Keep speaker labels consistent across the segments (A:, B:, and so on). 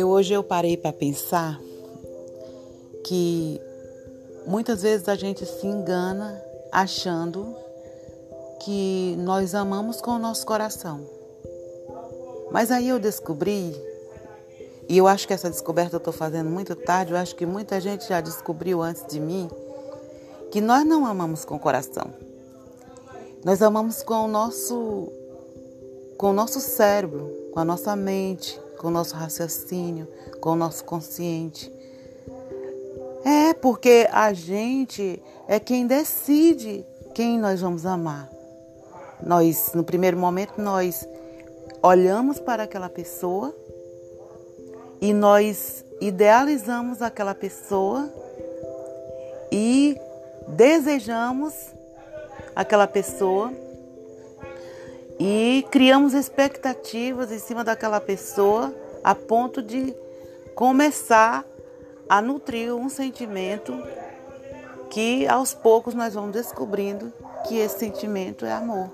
A: Eu hoje eu parei para pensar que muitas vezes a gente se engana achando que nós amamos com o nosso coração. Mas aí eu descobri, e eu acho que essa descoberta eu estou fazendo muito tarde, eu acho que muita gente já descobriu antes de mim, que nós não amamos com o coração. Nós amamos com o nosso com o nosso cérebro, com a nossa mente, com o nosso raciocínio, com o nosso consciente. É porque a gente é quem decide quem nós vamos amar. Nós, no primeiro momento, nós olhamos para aquela pessoa e nós idealizamos aquela pessoa e desejamos aquela pessoa e criamos expectativas em cima daquela pessoa a ponto de começar a nutrir um sentimento que aos poucos nós vamos descobrindo que esse sentimento é amor.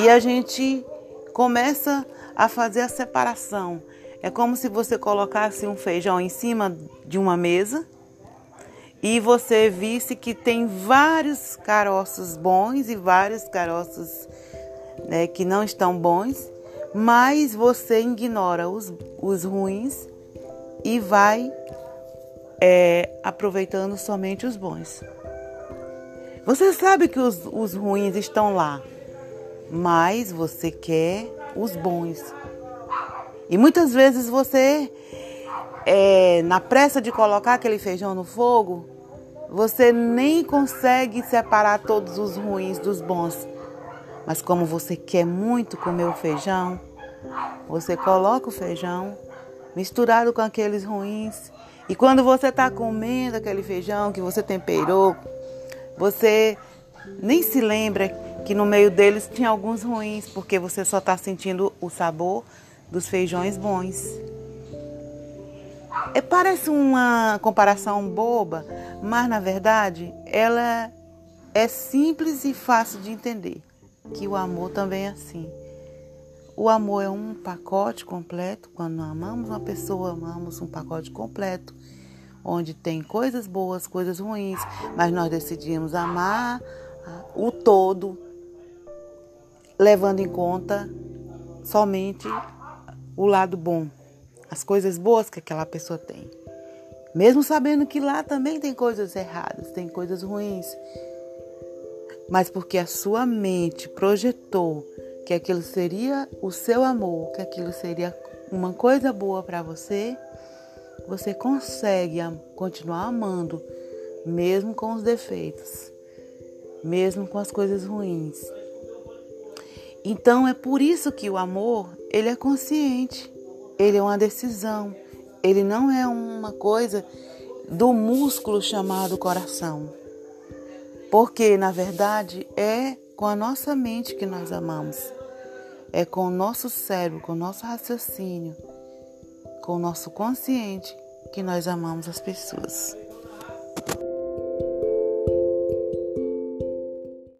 A: E a gente começa a fazer a separação. É como se você colocasse um feijão em cima de uma mesa e você visse que tem vários caroços bons e vários caroços né, que não estão bons, mas você ignora os, os ruins e vai é, aproveitando somente os bons. Você sabe que os, os ruins estão lá, mas você quer os bons. E muitas vezes você, é, na pressa de colocar aquele feijão no fogo, você nem consegue separar todos os ruins dos bons. Mas como você quer muito comer o feijão, você coloca o feijão misturado com aqueles ruins. E quando você está comendo aquele feijão que você temperou, você nem se lembra que no meio deles tinha alguns ruins, porque você só está sentindo o sabor dos feijões bons. É, parece uma comparação boba, mas na verdade ela é simples e fácil de entender que o amor também é assim. O amor é um pacote completo. Quando amamos uma pessoa, amamos um pacote completo, onde tem coisas boas, coisas ruins, mas nós decidimos amar o todo, levando em conta somente o lado bom, as coisas boas que aquela pessoa tem. Mesmo sabendo que lá também tem coisas erradas, tem coisas ruins, mas porque a sua mente projetou que aquilo seria o seu amor, que aquilo seria uma coisa boa para você, você consegue continuar amando, mesmo com os defeitos, mesmo com as coisas ruins. Então é por isso que o amor, ele é consciente, ele é uma decisão, ele não é uma coisa do músculo chamado coração. Porque, na verdade, é com a nossa mente que nós amamos. É com o nosso cérebro, com o nosso raciocínio, com o nosso consciente que nós amamos as pessoas.